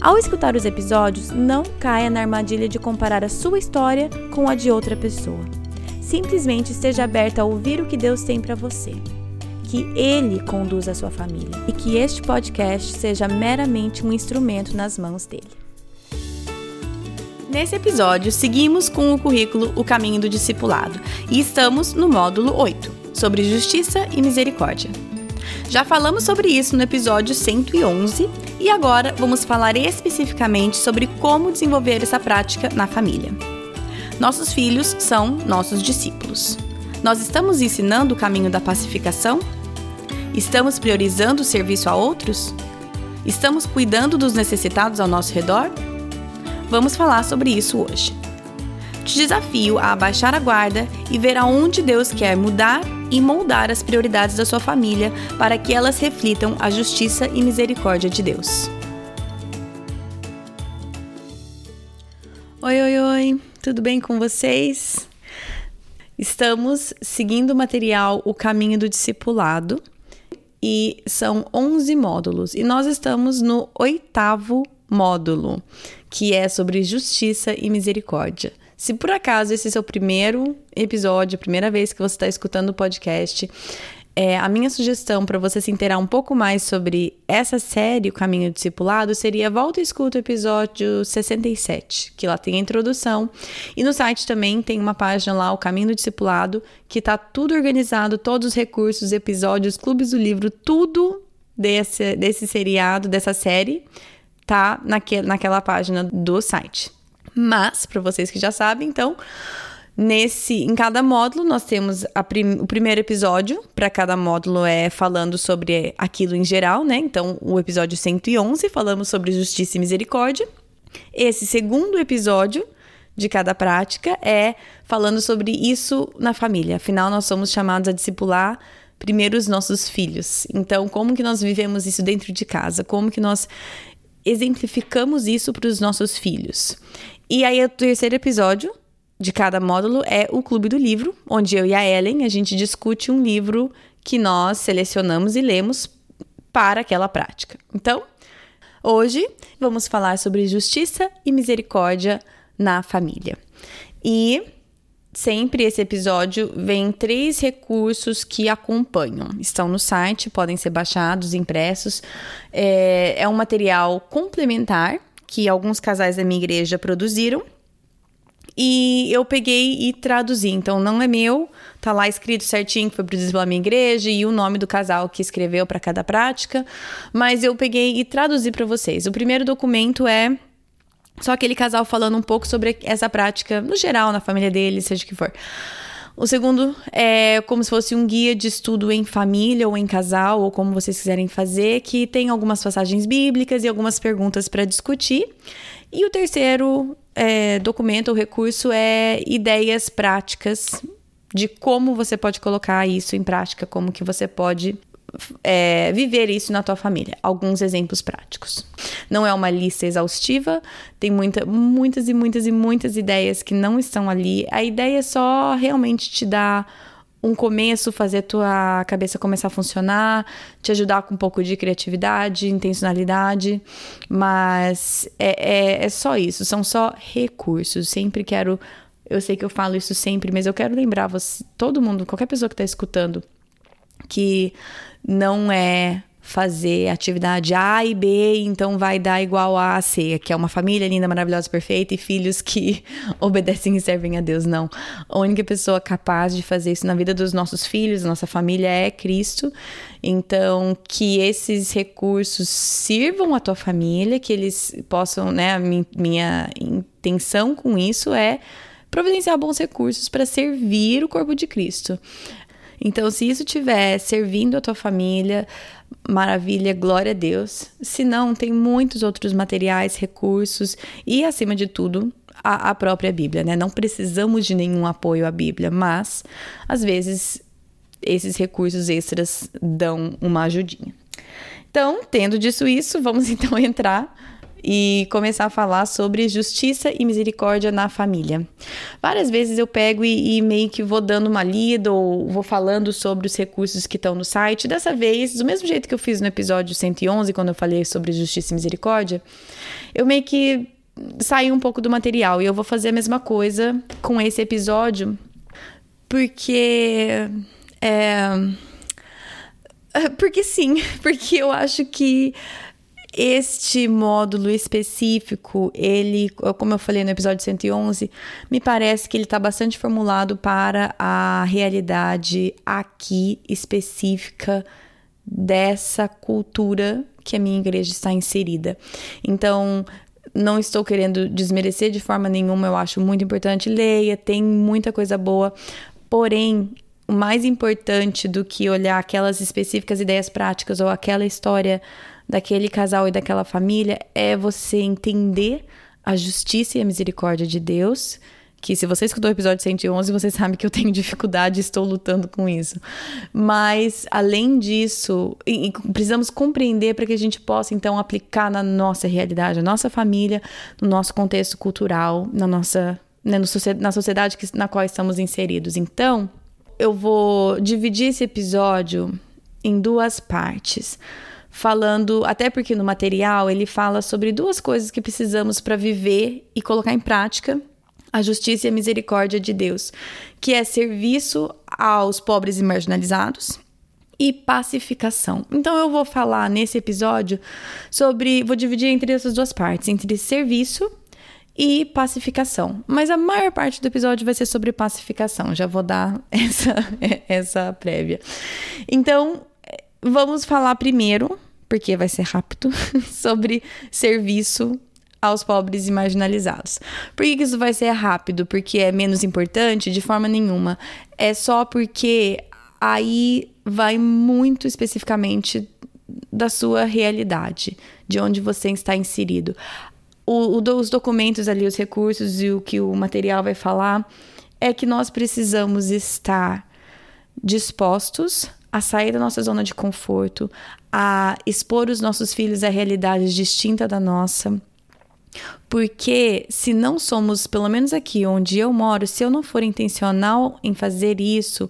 Ao escutar os episódios, não caia na armadilha de comparar a sua história com a de outra pessoa. Simplesmente esteja aberta a ouvir o que Deus tem para você. Que Ele conduza a sua família e que este podcast seja meramente um instrumento nas mãos dele. Nesse episódio, seguimos com o currículo O Caminho do Discipulado e estamos no módulo 8, sobre justiça e misericórdia. Já falamos sobre isso no episódio 111 e agora vamos falar especificamente sobre como desenvolver essa prática na família. Nossos filhos são nossos discípulos. Nós estamos ensinando o caminho da pacificação? Estamos priorizando o serviço a outros? Estamos cuidando dos necessitados ao nosso redor? Vamos falar sobre isso hoje. Te desafio a abaixar a guarda e ver aonde Deus quer mudar e moldar as prioridades da sua família para que elas reflitam a justiça e misericórdia de Deus. Oi, oi, oi, tudo bem com vocês? Estamos seguindo o material O Caminho do Discipulado e são 11 módulos e nós estamos no oitavo módulo, que é sobre justiça e misericórdia. Se por acaso esse é seu primeiro episódio, a primeira vez que você está escutando o podcast, é, a minha sugestão para você se inteirar um pouco mais sobre essa série, O Caminho Discipulado, seria volta e escuta o episódio 67, que lá tem a introdução. E no site também tem uma página lá, O Caminho do Discipulado, que tá tudo organizado, todos os recursos, episódios, clubes do livro, tudo desse, desse seriado, dessa série, tá naque, naquela página do site. Mas, para vocês que já sabem, então, nesse em cada módulo nós temos prim, o primeiro episódio, para cada módulo é falando sobre aquilo em geral, né? Então, o episódio 111 falamos sobre justiça e misericórdia. Esse segundo episódio de cada prática é falando sobre isso na família. Afinal, nós somos chamados a discipular primeiro os nossos filhos. Então, como que nós vivemos isso dentro de casa? Como que nós exemplificamos isso para os nossos filhos? E aí, o terceiro episódio de cada módulo é o Clube do Livro, onde eu e a Ellen a gente discute um livro que nós selecionamos e lemos para aquela prática. Então, hoje vamos falar sobre justiça e misericórdia na família. E sempre esse episódio vem três recursos que acompanham. Estão no site, podem ser baixados, impressos. É, é um material complementar que alguns casais da minha igreja produziram. E eu peguei e traduzi. Então, não é meu, tá lá escrito certinho que foi produzido pela minha igreja e o nome do casal que escreveu para cada prática. Mas eu peguei e traduzi para vocês. O primeiro documento é só aquele casal falando um pouco sobre essa prática no geral, na família dele, seja o que for. O segundo é como se fosse um guia de estudo em família ou em casal, ou como vocês quiserem fazer, que tem algumas passagens bíblicas e algumas perguntas para discutir. E o terceiro é, documento ou recurso é ideias práticas de como você pode colocar isso em prática, como que você pode é, viver isso na tua família. Alguns exemplos práticos. Não é uma lista exaustiva, tem muita, muitas e muitas e muitas ideias que não estão ali. A ideia é só realmente te dar um começo, fazer tua cabeça começar a funcionar, te ajudar com um pouco de criatividade, intencionalidade, mas é, é, é só isso, são só recursos. Sempre quero, eu sei que eu falo isso sempre, mas eu quero lembrar você, todo mundo, qualquer pessoa que está escutando, que não é fazer atividade A e B, então vai dar igual a C, que é uma família linda, maravilhosa, perfeita e filhos que obedecem e servem a Deus. Não. A única pessoa capaz de fazer isso na vida dos nossos filhos, nossa família é Cristo. Então, que esses recursos sirvam a tua família, que eles possam, né, a minha intenção com isso é providenciar bons recursos para servir o corpo de Cristo. Então, se isso estiver servindo a tua família, maravilha, glória a Deus. Se não, tem muitos outros materiais, recursos e, acima de tudo, a, a própria Bíblia, né? Não precisamos de nenhum apoio à Bíblia, mas às vezes esses recursos extras dão uma ajudinha. Então, tendo disso isso, vamos então entrar e começar a falar sobre justiça e misericórdia na família. Várias vezes eu pego e, e, meio que vou dando uma lida ou vou falando sobre os recursos que estão no site. Dessa vez, do mesmo jeito que eu fiz no episódio 111, quando eu falei sobre justiça e misericórdia, eu meio que saí um pouco do material e eu vou fazer a mesma coisa com esse episódio, porque. É, porque sim, porque eu acho que este módulo específico, ele, como eu falei no episódio 111, me parece que ele está bastante formulado para a realidade aqui específica dessa cultura que a minha igreja está inserida. Então, não estou querendo desmerecer de forma nenhuma, eu acho muito importante. Leia, tem muita coisa boa, porém, o mais importante do que olhar aquelas específicas ideias práticas ou aquela história daquele casal e daquela família é você entender a justiça e a misericórdia de Deus. Que se você escutou o episódio 111, você sabe que eu tenho dificuldade e estou lutando com isso. Mas, além disso, precisamos compreender para que a gente possa, então, aplicar na nossa realidade, na nossa família, no nosso contexto cultural, na nossa né, na sociedade na qual estamos inseridos. Então, eu vou dividir esse episódio em duas partes falando, até porque no material ele fala sobre duas coisas que precisamos para viver e colocar em prática a justiça e a misericórdia de Deus, que é serviço aos pobres e marginalizados e pacificação. Então eu vou falar nesse episódio sobre, vou dividir entre essas duas partes, entre serviço e pacificação. Mas a maior parte do episódio vai ser sobre pacificação. Já vou dar essa essa prévia. Então, vamos falar primeiro, porque vai ser rápido, sobre serviço aos pobres e marginalizados. Por que, isso vai ser rápido? Porque é menos importante? De forma nenhuma. É só porque aí vai muito especificamente da sua realidade, de onde você está inserido. O, o, os documentos ali, os recursos e o que o material vai falar é que nós precisamos estar dispostos a sair da nossa zona de conforto, a expor os nossos filhos a realidades distinta da nossa. Porque se não somos, pelo menos aqui onde eu moro, se eu não for intencional em fazer isso,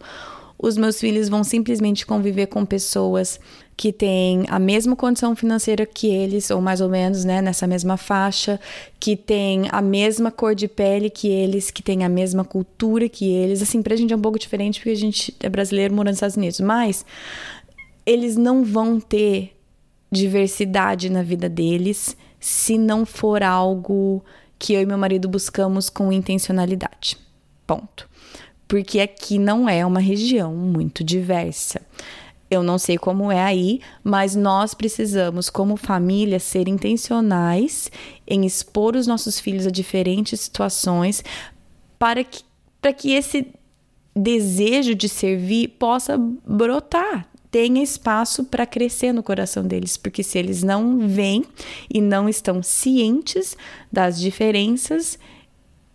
os meus filhos vão simplesmente conviver com pessoas que têm a mesma condição financeira que eles, ou mais ou menos, né, nessa mesma faixa, que têm a mesma cor de pele que eles, que têm a mesma cultura que eles. Assim, pra gente é um pouco diferente porque a gente é brasileiro morando nos Estados Unidos, mas eles não vão ter diversidade na vida deles se não for algo que eu e meu marido buscamos com intencionalidade. Ponto. Porque aqui não é uma região muito diversa. Eu não sei como é aí, mas nós precisamos, como família, ser intencionais em expor os nossos filhos a diferentes situações para que, para que esse desejo de servir possa brotar, tenha espaço para crescer no coração deles, porque se eles não veem e não estão cientes das diferenças,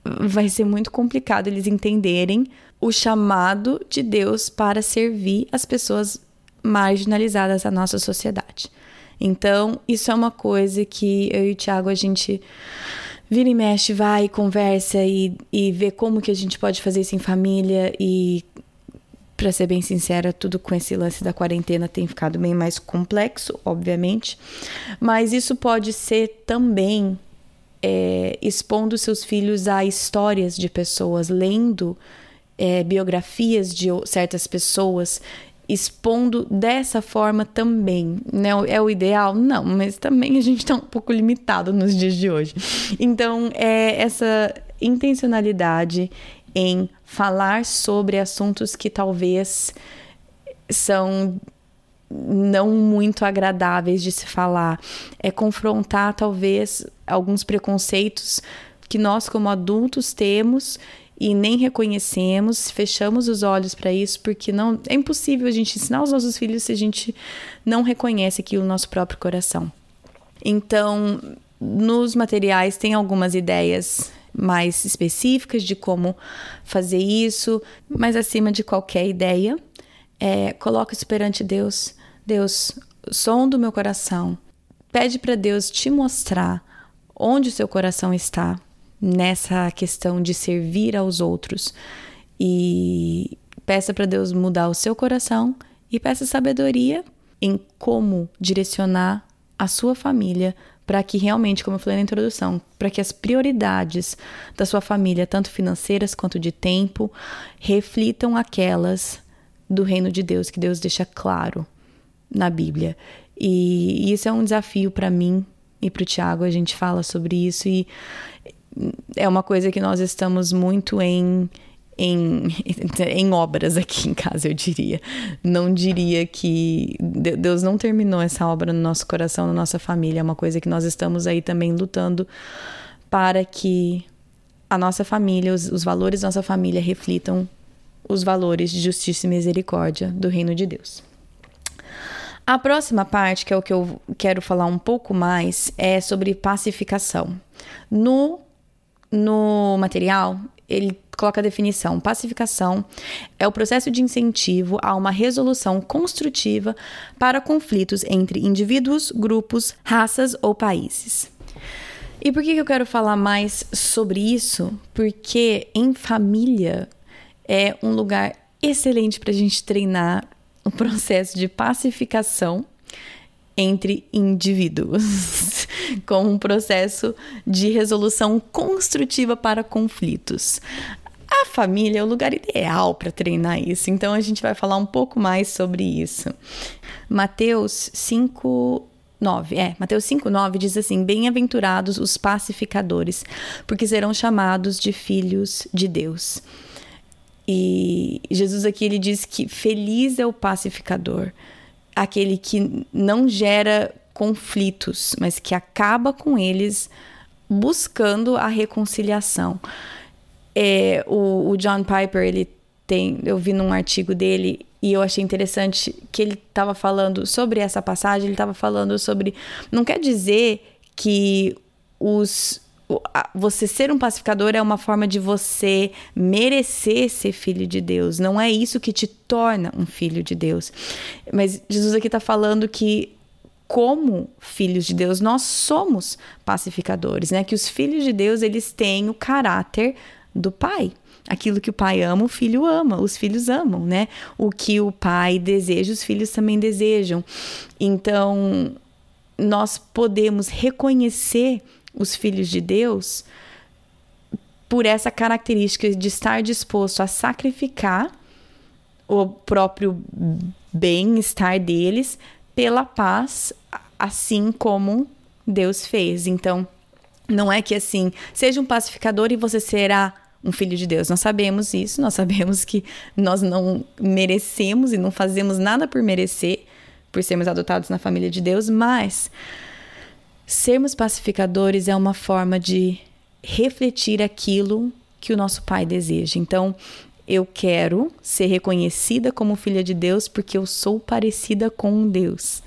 vai ser muito complicado eles entenderem o chamado de Deus para servir as pessoas marginalizadas da nossa sociedade. Então, isso é uma coisa que eu e o Thiago a gente vira e mexe, vai, conversa e, e vê como que a gente pode fazer isso em família e para ser bem sincera, tudo com esse lance da quarentena tem ficado bem mais complexo, obviamente, mas isso pode ser também é, expondo seus filhos a histórias de pessoas, lendo é, biografias de certas pessoas expondo dessa forma também. Né? É o ideal? Não, mas também a gente está um pouco limitado nos dias de hoje. Então, é essa intencionalidade em falar sobre assuntos que talvez são não muito agradáveis de se falar, é confrontar talvez alguns preconceitos que nós como adultos temos e nem reconhecemos, fechamos os olhos para isso, porque não é impossível a gente ensinar os nossos filhos se a gente não reconhece aquilo no nosso próprio coração. Então, nos materiais tem algumas ideias mais específicas de como fazer isso, mas acima de qualquer ideia, é, coloca isso perante Deus. Deus, som do meu coração. Pede para Deus te mostrar onde o seu coração está nessa questão de servir aos outros. E peça para Deus mudar o seu coração e peça sabedoria em como direcionar a sua família para que realmente, como eu falei na introdução, para que as prioridades da sua família, tanto financeiras quanto de tempo, reflitam aquelas do reino de Deus que Deus deixa claro na Bíblia. E, isso é um desafio para mim e para o Tiago. A gente fala sobre isso e é uma coisa que nós estamos muito em em, em obras aqui em casa, eu diria. Não diria que Deus não terminou essa obra no nosso coração, na nossa família. É uma coisa que nós estamos aí também lutando para que a nossa família, os, os valores da nossa família reflitam os valores de justiça e misericórdia do reino de Deus. A próxima parte, que é o que eu quero falar um pouco mais, é sobre pacificação. No, no material, ele coloca a definição: pacificação é o processo de incentivo a uma resolução construtiva para conflitos entre indivíduos, grupos, raças ou países. E por que eu quero falar mais sobre isso? Porque em família é um lugar excelente para a gente treinar o processo de pacificação entre indivíduos, com um processo de resolução construtiva para conflitos. A família é o lugar ideal para treinar isso, então a gente vai falar um pouco mais sobre isso. Mateus 5, 9. É, Mateus 5, 9 diz assim: Bem-aventurados os pacificadores, porque serão chamados de filhos de Deus. E Jesus aqui ele diz que feliz é o pacificador, aquele que não gera conflitos, mas que acaba com eles buscando a reconciliação. É, o, o John Piper, ele tem, eu vi num artigo dele e eu achei interessante que ele estava falando sobre essa passagem, ele estava falando sobre. Não quer dizer que os você ser um pacificador é uma forma de você merecer ser filho de Deus. Não é isso que te torna um filho de Deus. Mas Jesus aqui está falando que como filhos de Deus, nós somos pacificadores, né? Que os filhos de Deus, eles têm o caráter do pai. Aquilo que o pai ama, o filho ama, os filhos amam, né? O que o pai deseja, os filhos também desejam. Então, nós podemos reconhecer os filhos de Deus por essa característica de estar disposto a sacrificar o próprio bem-estar deles pela paz, assim como Deus fez. Então, não é que assim, seja um pacificador e você será um filho de Deus. Nós sabemos isso, nós sabemos que nós não merecemos e não fazemos nada por merecer, por sermos adotados na família de Deus, mas sermos pacificadores é uma forma de refletir aquilo que o nosso Pai deseja. Então, eu quero ser reconhecida como filha de Deus porque eu sou parecida com Deus.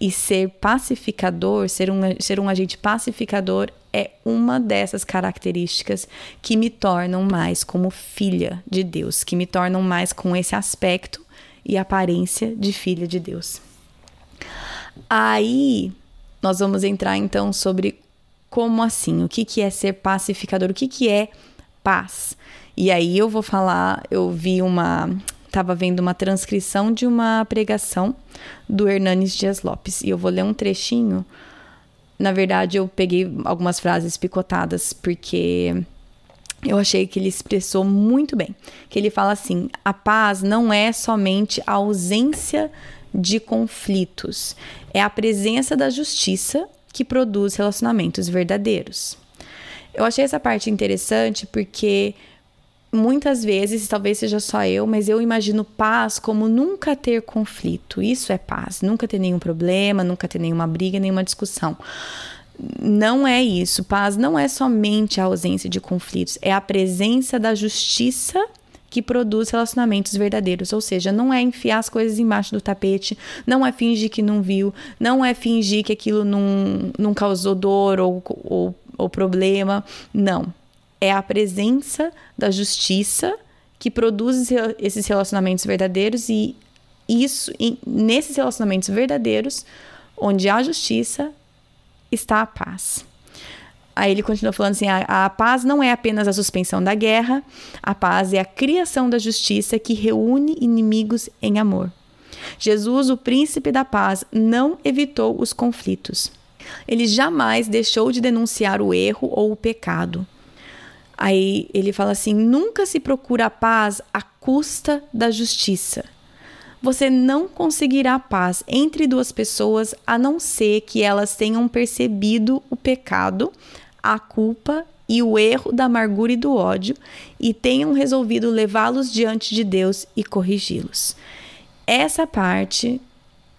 E ser pacificador, ser um, ser um agente pacificador, é uma dessas características que me tornam mais como filha de Deus, que me tornam mais com esse aspecto e aparência de filha de Deus. Aí nós vamos entrar então sobre como assim, o que, que é ser pacificador, o que, que é paz. E aí eu vou falar, eu vi uma estava vendo uma transcrição de uma pregação do Hernanes Dias Lopes. E eu vou ler um trechinho. Na verdade, eu peguei algumas frases picotadas, porque eu achei que ele expressou muito bem. Que ele fala assim: a paz não é somente a ausência de conflitos, é a presença da justiça que produz relacionamentos verdadeiros. Eu achei essa parte interessante porque muitas vezes, talvez seja só eu, mas eu imagino paz como nunca ter conflito. Isso é paz, nunca ter nenhum problema, nunca ter nenhuma briga, nenhuma discussão. Não é isso. Paz não é somente a ausência de conflitos, é a presença da justiça que produz relacionamentos verdadeiros. Ou seja, não é enfiar as coisas embaixo do tapete, não é fingir que não viu, não é fingir que aquilo não, não causou dor ou, ou, ou problema. Não é a presença da justiça que produz esses relacionamentos verdadeiros e isso e nesses relacionamentos verdadeiros, onde há justiça, está a paz. Aí ele continua falando assim: a, a, paz não é apenas a suspensão da guerra, a paz é a criação da justiça que reúne inimigos em amor. Jesus, o príncipe da paz, não evitou os conflitos. Ele jamais deixou de denunciar o erro ou o pecado. Aí ele fala assim: nunca se procura a paz à custa da justiça. Você não conseguirá paz entre duas pessoas a não ser que elas tenham percebido o pecado, a culpa e o erro da amargura e do ódio e tenham resolvido levá-los diante de Deus e corrigi-los. Essa parte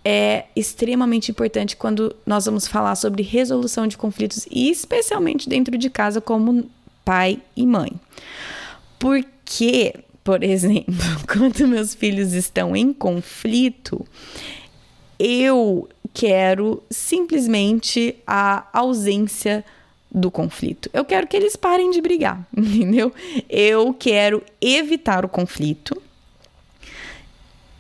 é extremamente importante quando nós vamos falar sobre resolução de conflitos e especialmente dentro de casa como pai e mãe. Porque, por exemplo, quando meus filhos estão em conflito, eu quero simplesmente a ausência do conflito. Eu quero que eles parem de brigar, entendeu? Eu quero evitar o conflito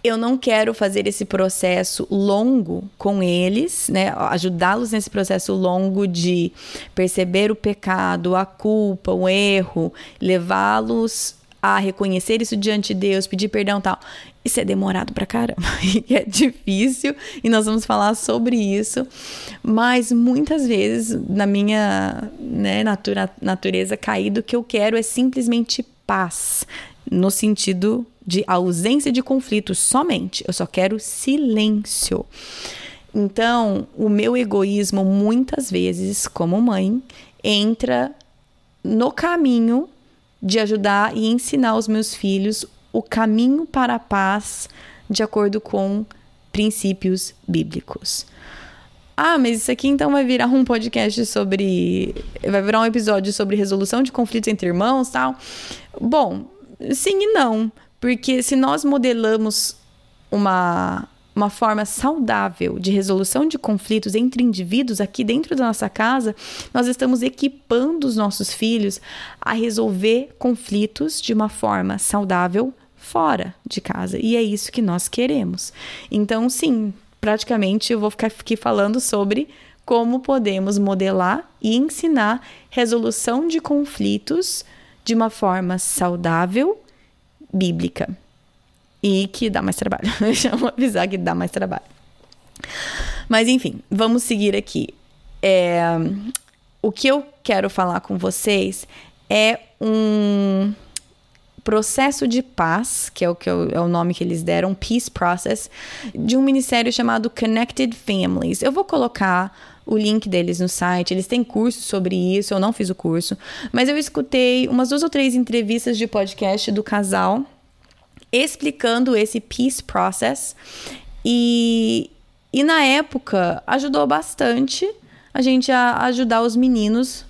eu não quero fazer esse processo longo com eles, né? Ajudá-los nesse processo longo de perceber o pecado, a culpa, o erro, levá-los a reconhecer isso diante de Deus, pedir perdão tal. Isso é demorado pra caramba. É difícil, e nós vamos falar sobre isso. Mas muitas vezes, na minha né, natura, natureza caída, o que eu quero é simplesmente paz. No sentido de ausência de conflitos somente. Eu só quero silêncio. Então, o meu egoísmo, muitas vezes, como mãe, entra no caminho de ajudar e ensinar os meus filhos o caminho para a paz de acordo com princípios bíblicos. Ah, mas isso aqui então vai virar um podcast sobre. Vai virar um episódio sobre resolução de conflitos entre irmãos tal. Bom, sim e não. Porque se nós modelamos uma, uma forma saudável de resolução de conflitos entre indivíduos aqui dentro da nossa casa, nós estamos equipando os nossos filhos a resolver conflitos de uma forma saudável fora de casa. E é isso que nós queremos. Então, sim, praticamente eu vou ficar aqui falando sobre como podemos modelar e ensinar resolução de conflitos de uma forma saudável bíblica. E que dá mais trabalho. Deixa eu avisar que dá mais trabalho. Mas enfim, vamos seguir aqui. É, o que eu quero falar com vocês é um processo de paz, que é o, que é o nome que eles deram, Peace Process, de um ministério chamado Connected Families. Eu vou colocar o link deles no site. Eles têm curso sobre isso. Eu não fiz o curso, mas eu escutei umas duas ou três entrevistas de podcast do casal explicando esse peace process e, e na época ajudou bastante a gente a ajudar os meninos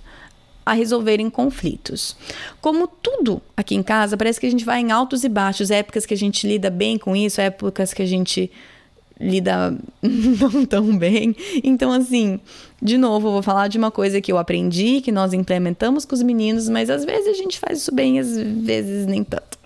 a resolverem conflitos. Como tudo aqui em casa, parece que a gente vai em altos e baixos, épocas que a gente lida bem com isso, épocas que a gente lida não tão bem. Então, assim, de novo, eu vou falar de uma coisa que eu aprendi, que nós implementamos com os meninos, mas às vezes a gente faz isso bem, às vezes nem tanto.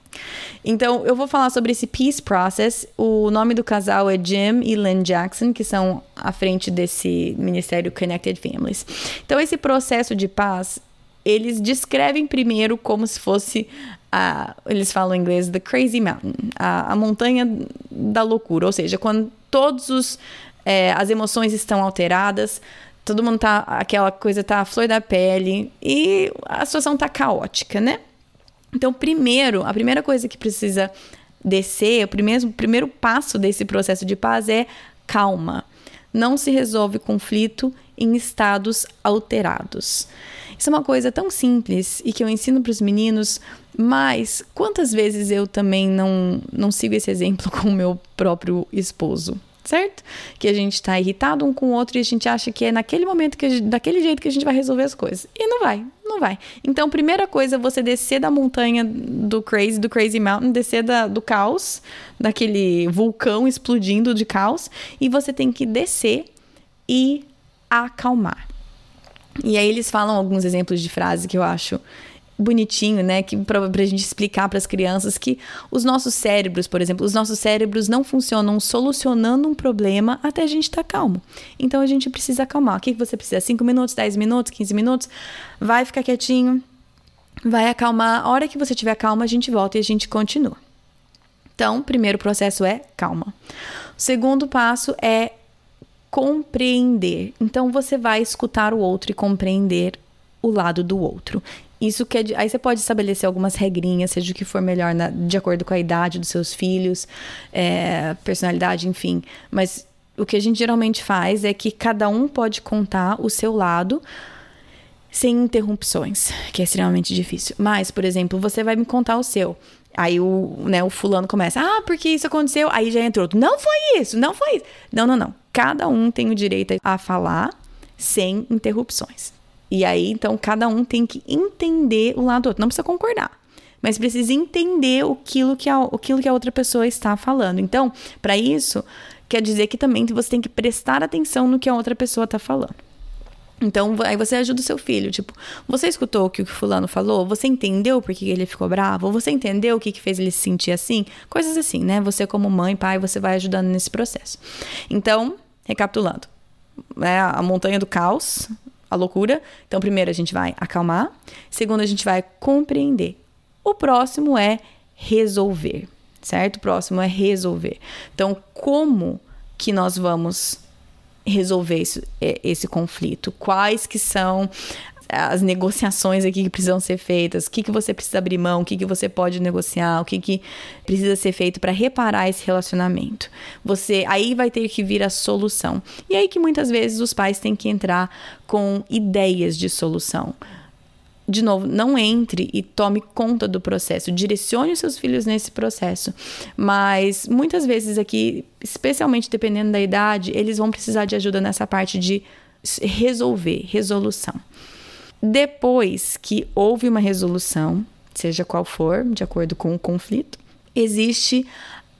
Então, eu vou falar sobre esse Peace Process. O nome do casal é Jim e Lynn Jackson, que são à frente desse ministério Connected Families. Então, esse processo de paz, eles descrevem primeiro como se fosse a, eles falam em inglês The Crazy Mountain, a, a montanha da loucura, ou seja, quando todos os é, as emoções estão alteradas, todo mundo tá aquela coisa tá flor da pele e a situação tá caótica, né? Então, primeiro, a primeira coisa que precisa descer, o primeiro, o primeiro passo desse processo de paz é calma. Não se resolve conflito em estados alterados. Isso é uma coisa tão simples e que eu ensino para os meninos, mas quantas vezes eu também não, não sigo esse exemplo com o meu próprio esposo? certo? Que a gente está irritado um com o outro e a gente acha que é naquele momento, que gente, daquele jeito que a gente vai resolver as coisas. E não vai, não vai. Então, primeira coisa, você descer da montanha do Crazy, do Crazy Mountain, descer da, do caos, daquele vulcão explodindo de caos, e você tem que descer e acalmar. E aí eles falam alguns exemplos de frases que eu acho bonitinho, né, que para a gente explicar para as crianças que os nossos cérebros, por exemplo, os nossos cérebros não funcionam solucionando um problema até a gente estar tá calmo. Então a gente precisa acalmar. O que você precisa? 5 minutos, 10 minutos, 15 minutos? Vai ficar quietinho, vai acalmar. A hora que você tiver calma, a gente volta e a gente continua. Então, primeiro processo é calma. O segundo passo é compreender. Então, você vai escutar o outro e compreender o lado do outro. Isso é aí você pode estabelecer algumas regrinhas, seja o que for melhor na, de acordo com a idade dos seus filhos, é, personalidade, enfim. Mas o que a gente geralmente faz é que cada um pode contar o seu lado sem interrupções, que é extremamente difícil. Mas, por exemplo, você vai me contar o seu. Aí o, né, o fulano começa, ah, porque isso aconteceu. Aí já entra outro, não foi isso, não foi isso. Não, não, não. Cada um tem o direito a falar sem interrupções. E aí, então, cada um tem que entender o lado do outro. Não precisa concordar, mas precisa entender aquilo que a, aquilo que a outra pessoa está falando. Então, para isso, quer dizer que também você tem que prestar atenção no que a outra pessoa está falando. Então, aí você ajuda o seu filho. Tipo, você escutou o que o fulano falou? Você entendeu por que ele ficou bravo? Você entendeu o que, que fez ele se sentir assim? Coisas assim, né? Você, como mãe, pai, você vai ajudando nesse processo. Então, recapitulando. É a montanha do caos, a loucura. Então, primeiro a gente vai acalmar, segundo a gente vai compreender. O próximo é resolver, certo? O próximo é resolver. Então, como que nós vamos resolver esse, é, esse conflito? Quais que são as negociações aqui que precisam ser feitas, o que, que você precisa abrir mão, o que, que você pode negociar, o que, que precisa ser feito para reparar esse relacionamento. Você aí vai ter que vir a solução. E aí que muitas vezes os pais têm que entrar com ideias de solução de novo, não entre e tome conta do processo, direcione os seus filhos nesse processo. Mas muitas vezes aqui, especialmente dependendo da idade, eles vão precisar de ajuda nessa parte de resolver, resolução. Depois que houve uma resolução, seja qual for, de acordo com o conflito, existe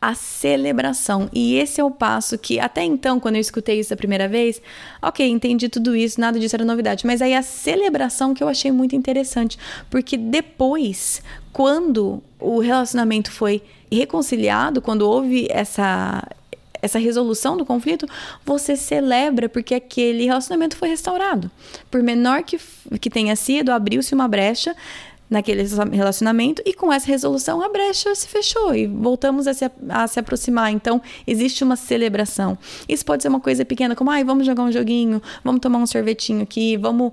a celebração. E esse é o passo que, até então, quando eu escutei isso a primeira vez, ok, entendi tudo isso, nada disso era novidade. Mas aí a celebração que eu achei muito interessante, porque depois, quando o relacionamento foi reconciliado, quando houve essa essa resolução do conflito, você celebra porque aquele relacionamento foi restaurado. Por menor que, que tenha sido, abriu-se uma brecha naquele relacionamento e com essa resolução a brecha se fechou e voltamos a se, a se aproximar. Então, existe uma celebração. Isso pode ser uma coisa pequena, como, ai, vamos jogar um joguinho, vamos tomar um sorvetinho aqui, vamos,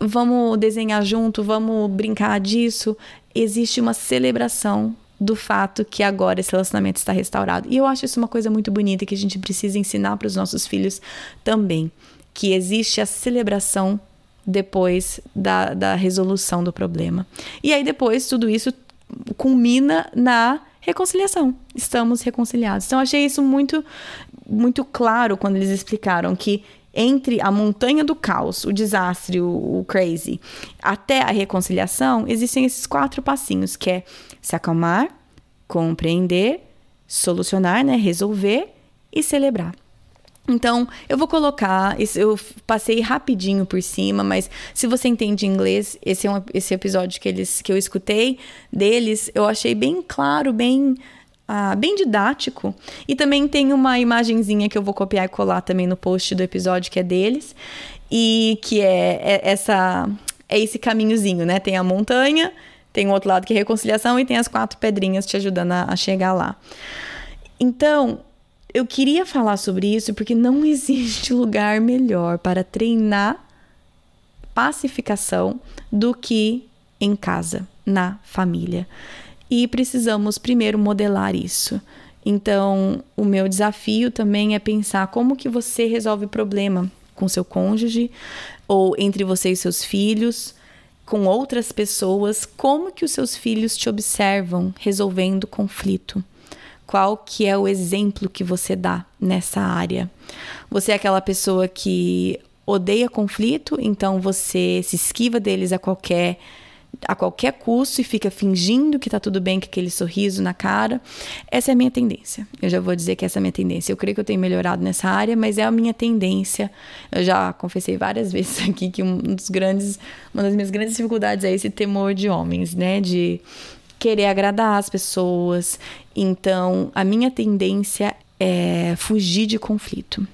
vamos desenhar junto, vamos brincar disso. Existe uma celebração do fato que agora esse relacionamento está restaurado. E eu acho isso uma coisa muito bonita que a gente precisa ensinar para os nossos filhos também, que existe a celebração depois da, da resolução do problema. E aí depois tudo isso culmina na reconciliação. Estamos reconciliados. Então achei isso muito muito claro quando eles explicaram que entre a montanha do caos, o desastre, o, o, crazy, até a reconciliação, existem esses quatro passinhos, que é se acalmar, compreender, solucionar, né, resolver e celebrar. Então, eu vou colocar, eu passei rapidinho por cima, mas se você entende inglês, esse é um, esse episódio que eles que eu escutei deles, eu achei bem claro, bem ah, bem didático. E também tem uma imagenzinha que eu vou copiar e colar também no post do episódio que é deles. E que é, é essa é esse caminhozinho, né? Tem a montanha, tem o outro lado que é reconciliação e tem as quatro pedrinhas te ajudando a, a chegar lá. Então, eu queria falar sobre isso porque não existe lugar melhor para treinar pacificação do que em casa, na família e precisamos primeiro modelar isso. Então, o meu desafio também é pensar como que você resolve o problema com seu cônjuge ou entre você e seus filhos, com outras pessoas, como que os seus filhos te observam resolvendo conflito? Qual que é o exemplo que você dá nessa área? Você é aquela pessoa que odeia conflito, então você se esquiva deles a qualquer a qualquer custo e fica fingindo que tá tudo bem com aquele sorriso na cara. Essa é a minha tendência. Eu já vou dizer que essa é a minha tendência. Eu creio que eu tenho melhorado nessa área, mas é a minha tendência. Eu já confessei várias vezes aqui que um dos grandes, uma das minhas grandes dificuldades é esse temor de homens, né? De querer agradar as pessoas. Então, a minha tendência é fugir de conflito.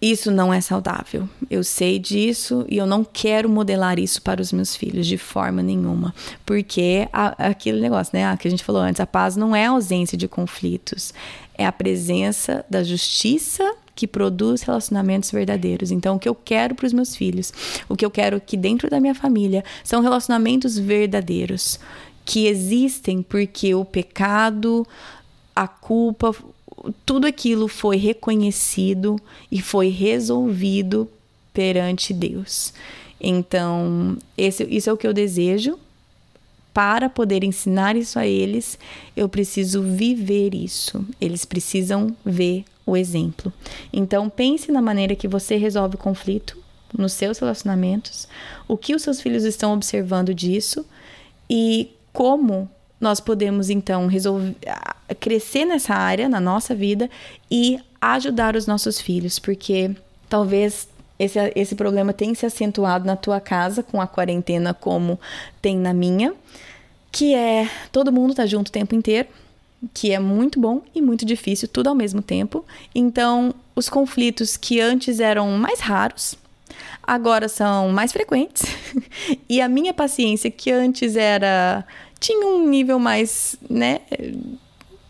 Isso não é saudável. Eu sei disso e eu não quero modelar isso para os meus filhos de forma nenhuma. Porque a, aquele negócio, né, que a gente falou antes, a paz não é a ausência de conflitos, é a presença da justiça que produz relacionamentos verdadeiros. Então, o que eu quero para os meus filhos, o que eu quero que dentro da minha família são relacionamentos verdadeiros, que existem porque o pecado, a culpa, tudo aquilo foi reconhecido e foi resolvido perante Deus. Então, esse, isso é o que eu desejo. Para poder ensinar isso a eles, eu preciso viver isso. Eles precisam ver o exemplo. Então, pense na maneira que você resolve o conflito nos seus relacionamentos, o que os seus filhos estão observando disso e como nós podemos então resolver crescer nessa área na nossa vida e ajudar os nossos filhos, porque talvez esse, esse problema tenha se acentuado na tua casa com a quarentena como tem na minha, que é todo mundo tá junto o tempo inteiro, que é muito bom e muito difícil, tudo ao mesmo tempo. Então, os conflitos que antes eram mais raros, agora são mais frequentes. e a minha paciência, que antes era tinha um nível mais, né,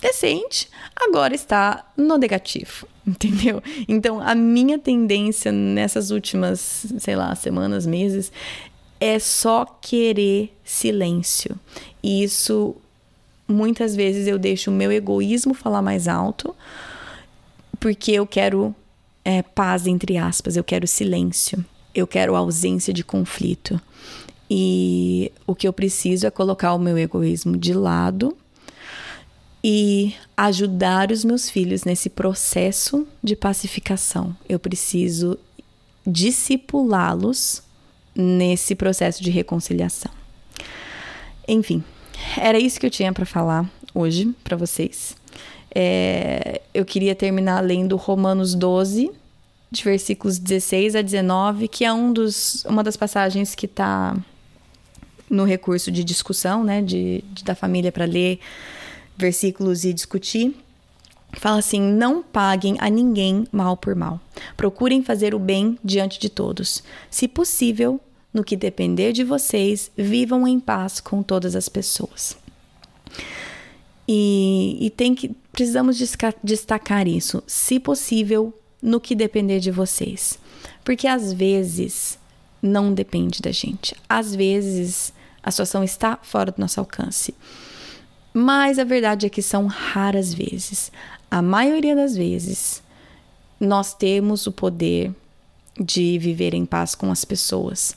decente, agora está no negativo, entendeu? Então, a minha tendência nessas últimas, sei lá, semanas, meses, é só querer silêncio. E isso muitas vezes eu deixo o meu egoísmo falar mais alto, porque eu quero é, paz, entre aspas, eu quero silêncio, eu quero ausência de conflito. E o que eu preciso é colocar o meu egoísmo de lado e ajudar os meus filhos nesse processo de pacificação. Eu preciso discipulá-los nesse processo de reconciliação. Enfim, era isso que eu tinha para falar hoje para vocês. É, eu queria terminar lendo Romanos 12, de versículos 16 a 19, que é um dos, uma das passagens que está no recurso de discussão, né, de, de da família para ler versículos e discutir. Fala assim: não paguem a ninguém mal por mal. Procurem fazer o bem diante de todos. Se possível, no que depender de vocês, vivam em paz com todas as pessoas. E, e tem que precisamos destacar isso, se possível, no que depender de vocês, porque às vezes não depende da gente. Às vezes a situação está fora do nosso alcance. Mas a verdade é que são raras vezes. A maioria das vezes, nós temos o poder de viver em paz com as pessoas.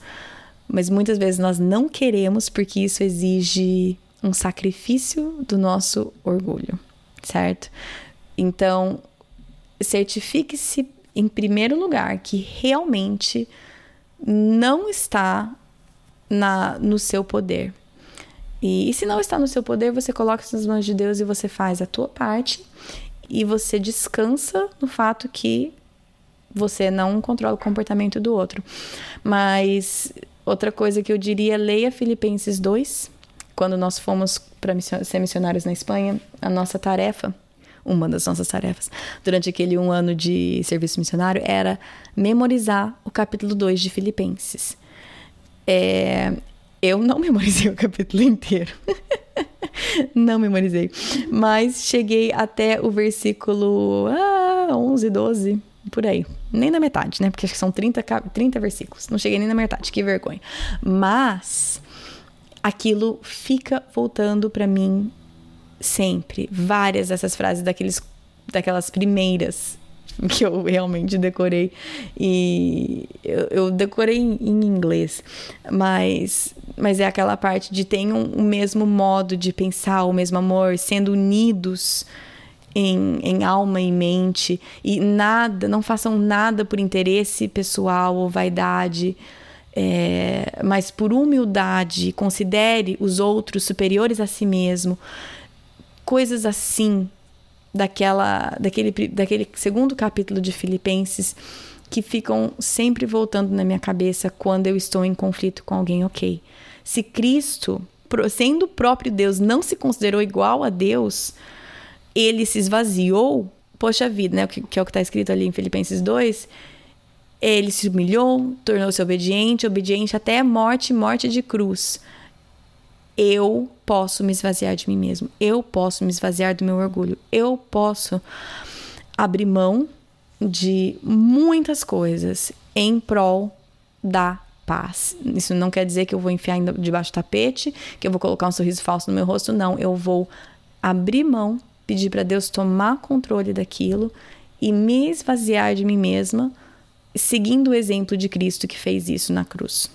Mas muitas vezes nós não queremos porque isso exige um sacrifício do nosso orgulho, certo? Então, certifique-se em primeiro lugar que realmente não está na, no seu poder. E, e se não está no seu poder, você coloca nas mãos de Deus e você faz a tua parte e você descansa no fato que você não controla o comportamento do outro. Mas outra coisa que eu diria, leia Filipenses 2. Quando nós fomos para ser missionários na Espanha, a nossa tarefa, uma das nossas tarefas, durante aquele um ano de serviço missionário, era memorizar o capítulo 2 de Filipenses. É, eu não memorizei o capítulo inteiro. não memorizei. Mas cheguei até o versículo ah, 11, 12, por aí. Nem na metade, né? Porque acho que são 30, 30 versículos. Não cheguei nem na metade, que vergonha. Mas aquilo fica voltando para mim sempre. Várias dessas frases daqueles, daquelas primeiras que eu realmente decorei. E eu, eu decorei em, inglês, mas, mas é aquela parte de ter um, o mesmo modo de pensar, o mesmo amor, sendo unidos. Em, em, alma e mente e nada, não façam nada por interesse pessoal ou vaidade. é, mas por humildade considere os outros superiores a si mesmo, coisas assim daquela, daquele, daquele segundo capítulo de Filipenses que ficam sempre voltando na minha cabeça quando eu estou em conflito com alguém, ok. Se Cristo, sendo o próprio Deus, não se considerou igual a Deus, ele se esvaziou, poxa vida, né? Que, que é o que está escrito ali em Filipenses 2. Ele se humilhou, tornou-se obediente, obediente até morte morte de cruz. Eu posso me esvaziar de mim mesmo. Eu posso me esvaziar do meu orgulho. Eu posso abrir mão de muitas coisas em prol da paz. Isso não quer dizer que eu vou enfiar debaixo do tapete, que eu vou colocar um sorriso falso no meu rosto, não. Eu vou abrir mão, pedir para Deus tomar controle daquilo e me esvaziar de mim mesma, seguindo o exemplo de Cristo que fez isso na cruz.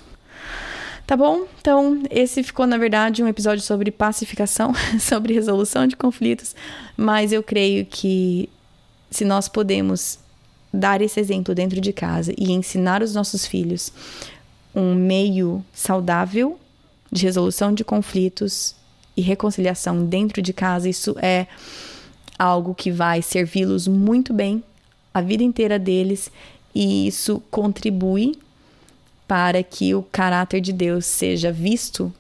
Tá bom? Então, esse ficou, na verdade, um episódio sobre pacificação, sobre resolução de conflitos, mas eu creio que se nós podemos dar esse exemplo dentro de casa e ensinar os nossos filhos um meio saudável de resolução de conflitos e reconciliação dentro de casa, isso é algo que vai servi-los muito bem a vida inteira deles e isso contribui para que o caráter de Deus seja visto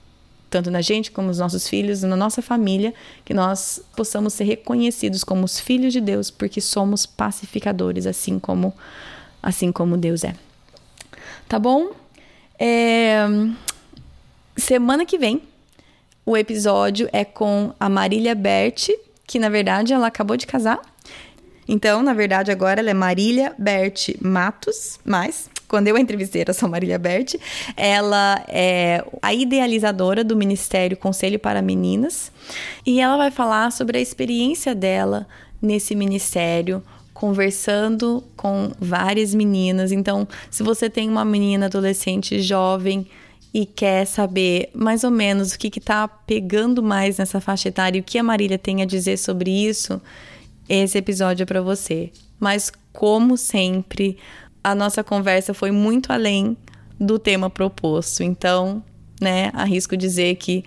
tanto na gente como nos nossos filhos, na nossa família, que nós possamos ser reconhecidos como os filhos de Deus, porque somos pacificadores, assim como assim como Deus é. Tá bom? É... Semana que vem o episódio é com a Marília Berti, que na verdade ela acabou de casar. Então, na verdade, agora ela é Marília Berti Matos, mas quando eu entrevistei era só Marília Berti, ela é a idealizadora do Ministério Conselho para Meninas e ela vai falar sobre a experiência dela nesse ministério, conversando com várias meninas. Então, se você tem uma menina adolescente jovem e quer saber mais ou menos o que está pegando mais nessa faixa etária e o que a Marília tem a dizer sobre isso, esse episódio é para você. Mas, como sempre, a nossa conversa foi muito além do tema proposto. Então, né, arrisco dizer que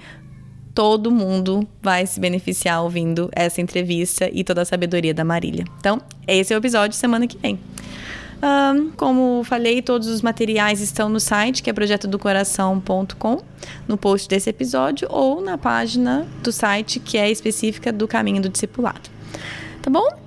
todo mundo vai se beneficiar ouvindo essa entrevista e toda a sabedoria da Marília. Então, esse é o episódio semana que vem. Um, como falei, todos os materiais estão no site, que é projetodocoração.com, no post desse episódio, ou na página do site, que é específica do Caminho do Discipulado. Tá bom?